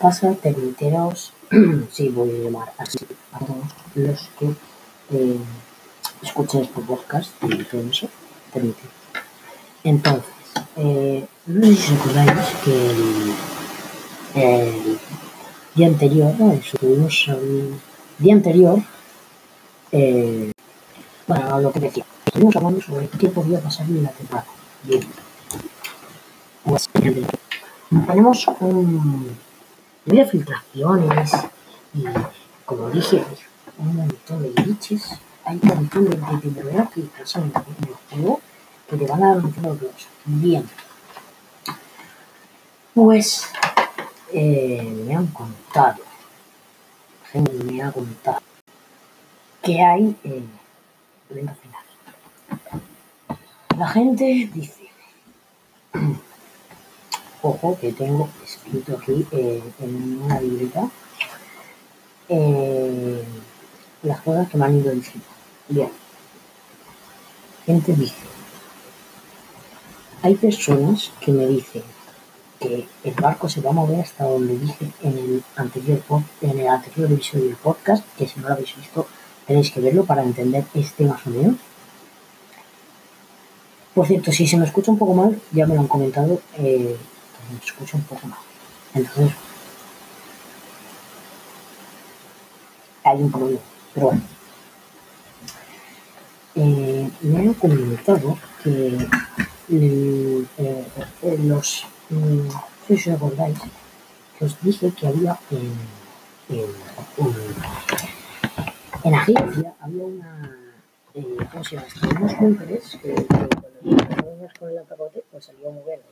pasa, termiteros? sí, voy a llamar así a todos los que eh, escuchen este podcast y todo eso. Entonces, eh, no sé si os acordáis que el, día anterior, ¿no? día anterior, eh, bueno, lo que decía, estuvimos hablando sobre qué podía pasar en la temporada. Bien. Pues, tenemos un, de filtraciones y, como dije, un montón de glitches, hay un montón de, de, que pasan en el juego que te van a dar un montón. Bien. Pues eh, me han contado, gente me ha contado que hay eh, evento final. La gente dice, ojo que tengo escrito aquí eh, en una libreta eh, las cosas que me han ido diciendo. Bien, gente dice, hay personas que me dicen que el barco se va a mover hasta donde dije en el anterior en el anterior episodio del podcast, que si no lo habéis visto tenéis que verlo para entender este más o menos. Por cierto, si se me escucha un poco mal, ya me lo han comentado, eh, me escucha un poco mal. Entonces, hay un problema. Pero bueno, eh, me han comentado que eh, eh, los, mm, si os acordáis, que os dije que había en, en, en, en agencia, había una, eh, ¿cómo se llama? Unos búnkeres que, que cuando uñas con el atacote, pues salió muy verde.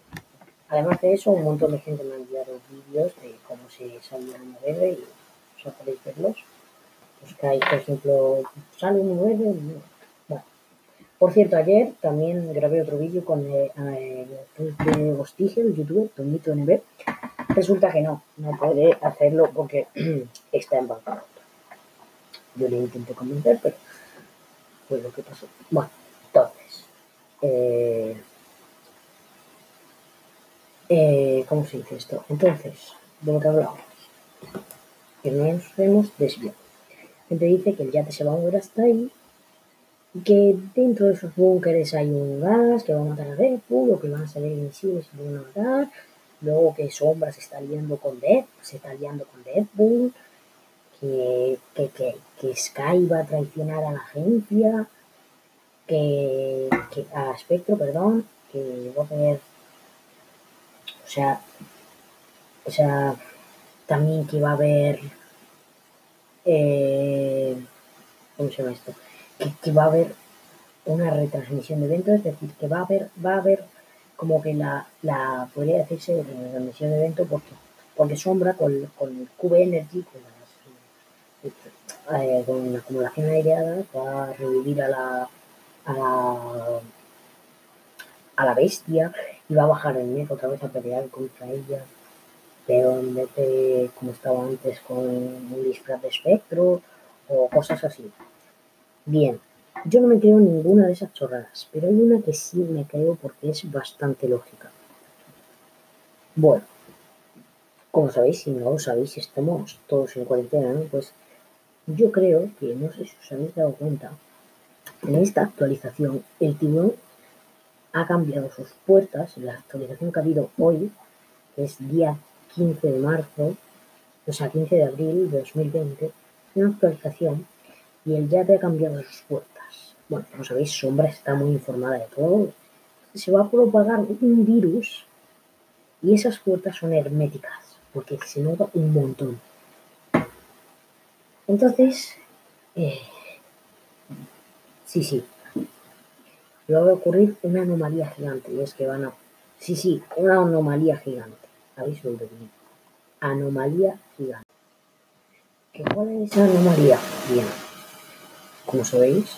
Además de eso, un montón de gente me ha enviado vídeos de cómo se salía el verde y sea, podéis verlos. Hay, por ejemplo, sale un verde. Bueno. Por cierto, ayer también grabé otro vídeo con eh, el de Gostige, el youtuber, Tomito NB. Resulta que no, no puede hacerlo porque está en bancarrota. Yo le intenté convencer, pero fue lo que pasó. Bueno, entonces, eh, eh, ¿cómo se dice esto? Entonces, de lo que hablábamos, que no nos hemos desviado. Gente dice que el yate se va a mover hasta ahí, y que dentro de esos búnkeres hay un gas que va a matar a Deadpool, o que van a salir invisibles y van a matar, luego que Sombra se está liando con Dead, se está liando con Deadpool, que, que, que, que Sky va a traicionar a la agencia, que, que a Spectro, perdón, que va a tener o sea, o sea, también que va a haber, eh, ¿cómo se llama esto? Que, que, va a haber una retransmisión de eventos, es decir, que va a haber, va a haber como que la, la podría decirse retransmisión de evento porque, porque Sombra con, con el QB Energy, con, las, eh, con la acumulación aireada, va a revivir a la, a la a la bestia va a bajar el negro otra vez a pelear contra ella. Pero en vez de como estaba antes con un disfraz de espectro o cosas así. Bien, yo no me creo ninguna de esas chorradas, pero hay una que sí me creo porque es bastante lógica. Bueno, como sabéis, si no lo sabéis, estamos todos en cuarentena, ¿no? Pues yo creo que, no sé si os habéis dado cuenta, en esta actualización el tiburón ha cambiado sus puertas, la actualización que ha habido hoy, que es día 15 de marzo, o sea, 15 de abril de 2020, una actualización y el yate ha cambiado sus puertas. Bueno, como sabéis, Sombra está muy informada de todo. Se va a propagar un virus y esas puertas son herméticas, porque se nota un montón. Entonces, eh, sí, sí, y va a ocurrir una anomalía gigante. Y es que van a. Sí, sí, una anomalía gigante. ¿Habéis oído bien? Anomalía gigante. ¿Qué cuál es esa anomalía? Bien. Como sabéis,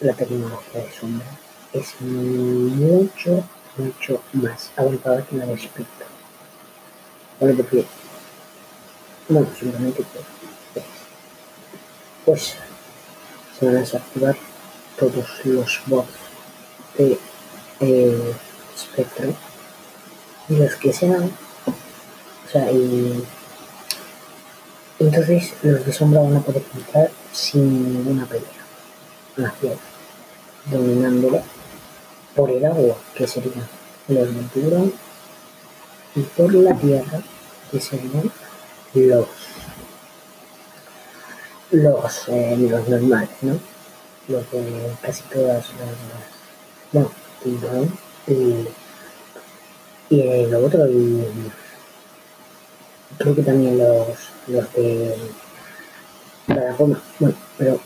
la tecnología de sombra es mucho, mucho más avanzada que la de. Ponete de pie. Bueno, simplemente pues, pues se van a desactivar todos los bots de eh, espectro y los que sean o sea y Entonces los de sombra van a poder entrar sin ninguna pelea hacia dominándola por el agua, que serían los de y por la tierra, que serían los los, eh, los normales, ¿no? Los de casi todas las... No, y, y el otro, y creo que también los, los de la goma. Bueno, pero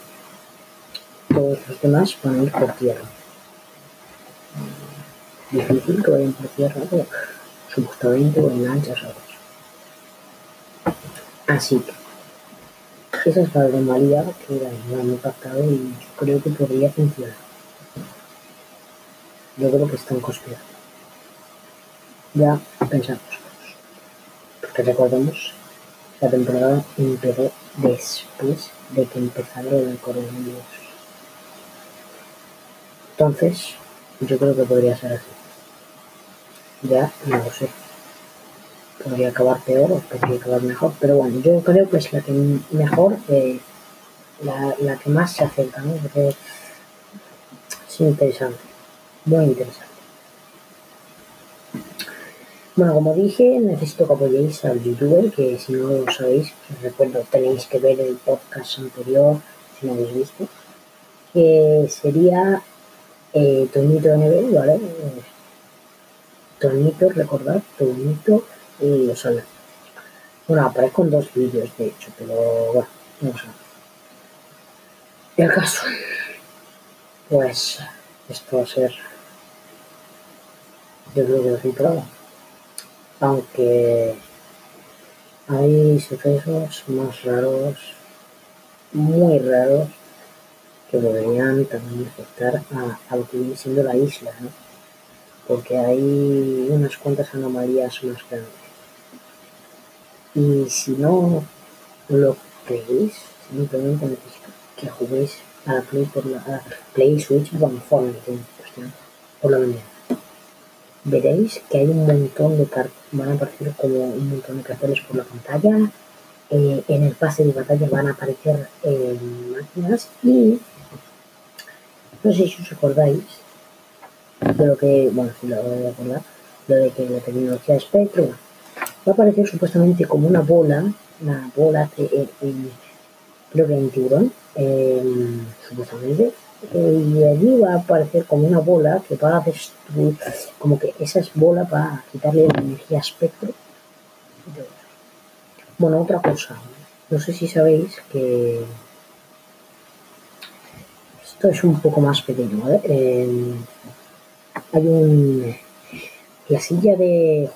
todos los demás van a ir por tierra. Difícil que vayan por tierra, pero supuestamente o en lanchas o Así que esa es la anomalía que la han impactado y creo que podría funcionar. Yo creo que están conspirando. Ya pensamos. Porque recordemos, la temporada empezó después de que empezara el coronavirus. Entonces, yo creo que podría ser así. Ya no lo sé podría acabar peor o podría acabar mejor, pero bueno, yo creo que es la que mejor, eh, la, la, que más se acerca, ¿no? Porque es interesante, muy interesante. Bueno, como dije, necesito que apoyéis al youtuber, que si no lo sabéis, os recuerdo, tenéis que ver el podcast anterior, si no habéis visto, que sería eh, Tonito NB, ¿vale? Tonito, recordad, Tonito y solo. Bueno, aparezco en dos vídeos de hecho, pero bueno, no sé. El caso, pues esto va a ser, yo creo que filtrado. Aunque hay sucesos más raros, muy raros, que podrían también afectar a, a lo que viene siendo la isla. Porque hay unas cuantas anomalías más grandes. Y si no lo creéis, simplemente necesito que juguéis a la Play, por la, Play Switch con por la mañana. Veréis que hay un montón de cartas, van a aparecer como un montón de carteles por la pantalla. Eh, en el pase de batalla van a aparecer eh, máquinas y no sé si os acordáis de lo que, bueno, si lo a acordar, lo de que la tecnología de espectro va a aparecer supuestamente como una bola, una bola, eh, creo que en tiburón, em, supuestamente, y allí va a aparecer como una bola que va a destruir, como que esa es bola para quitarle la energía espectro. Bueno, otra cosa, no sé si sabéis que esto es un poco más pequeño, hay un la silla de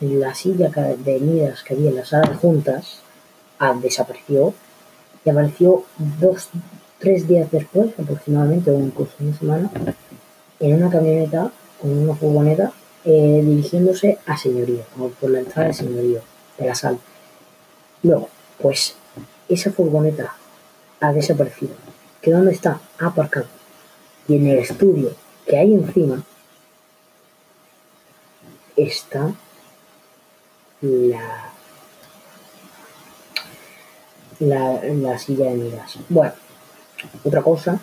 la silla de Midas que había en la sala de juntas ah, desapareció y apareció dos, tres días después, aproximadamente, o incluso una semana, en una camioneta, con una furgoneta, eh, dirigiéndose a Señorío, por la entrada de Señorío, de la sala. Luego, pues esa furgoneta ha desaparecido. ¿Que dónde está? Aparcado. Y en el estudio que hay encima, está la, la, la silla de miras. Bueno, otra cosa.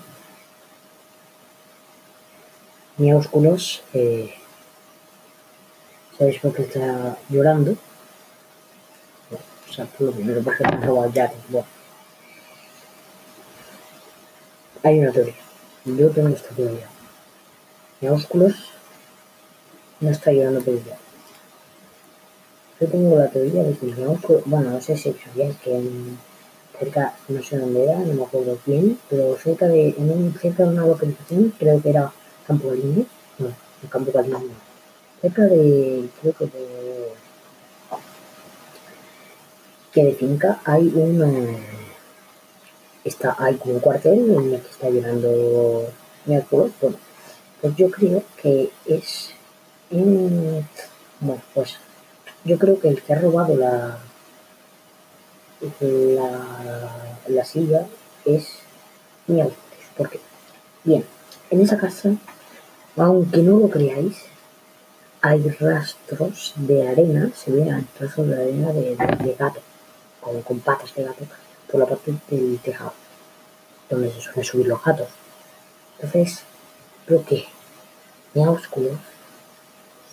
Mi eh, ¿sabéis por qué está llorando? o sea, por lo primero porque han robado ya. Bueno. Hay una teoría. Yo tengo esta teoría. Mi no está llorando por ella. Yo tengo la teoría de que el bueno, no sé si sabías que cerca, no sé dónde era, no me acuerdo bien, pero cerca de, en un, cerca de una localización, creo que era Campo Galindo, no, en Campo Galindo, cerca de, creo que de, que de finca hay un, está, hay como un cuartel en el que está llorando Mércules, bueno, pues yo creo que es bueno, pues yo creo que el que ha robado la, la, silla es mi abuelo. Porque, bien, en esa casa, aunque no lo creáis, hay rastros de arena, se ven rastros de arena de, gato. con, con patas de gato por la parte del tejado, donde se suelen subir los gatos. Entonces, creo que Miaúsculos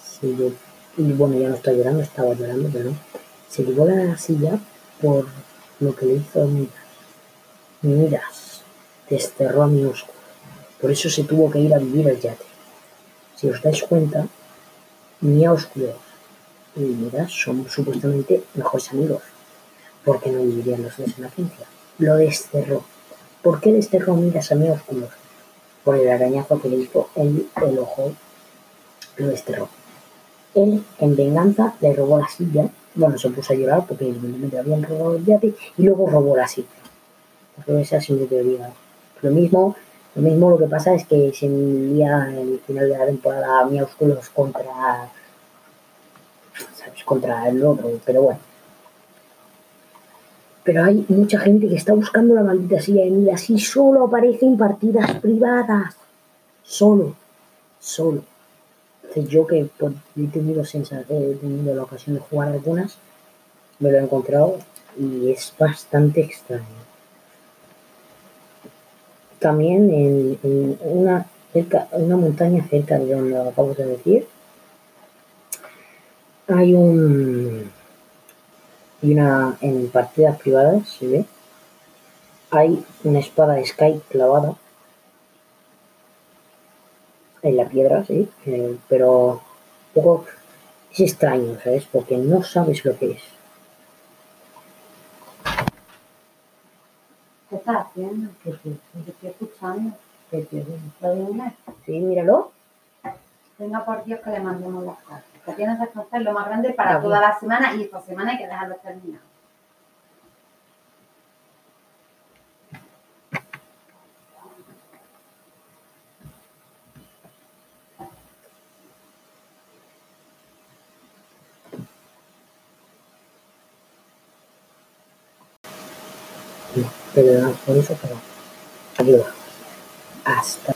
se lle- y bueno, ya no está llorando, estaba llorando, pero no. Se llevó la silla por lo que le hizo Midas. Desterró a Miaúsculos. Por eso se tuvo que ir a vivir al yate. Si os dais cuenta, Miaúsculos y Midas son supuestamente mejores amigos. porque no vivirían los dos en la agencia? Lo desterró. ¿Por qué desterró Midas a Miaúsculos? Por el arañazo que le hizo en el ojo. Lo desterró. Él, en venganza, le robó la silla. Bueno, se puso a llorar porque evidentemente habían robado el yate y luego robó la silla. Es. Lo mismo, lo mismo lo que pasa es que se envía en el final de la temporada Miaúsculos contra ¿sabes? contra el otro, pero bueno. Pero hay mucha gente que está buscando la maldita silla de Midas y solo aparece en partidas privadas. Solo, solo. Yo que he tenido sensa- he tenido la ocasión de jugar algunas, me lo he encontrado y es bastante extraño. También en, una, una montaña cerca de donde lo acabo de decir, hay un y una en partidas privadas se ve hay una espada de Sky clavada en la piedra sí eh, pero un poco es extraño sabes porque no sabes lo que es ¿Qué estás haciendo? ¿Qué es eso? Te estoy escuchando. ¿Qué es eso? ¿Lo de Inés? sí míralo Venga, por Dios, que le mandemos las cartas. Que tienes que hacer lo más grande para toda la semana y esta semana hay que dejarlo terminado. No pero pero aquí lo dejamos. hasta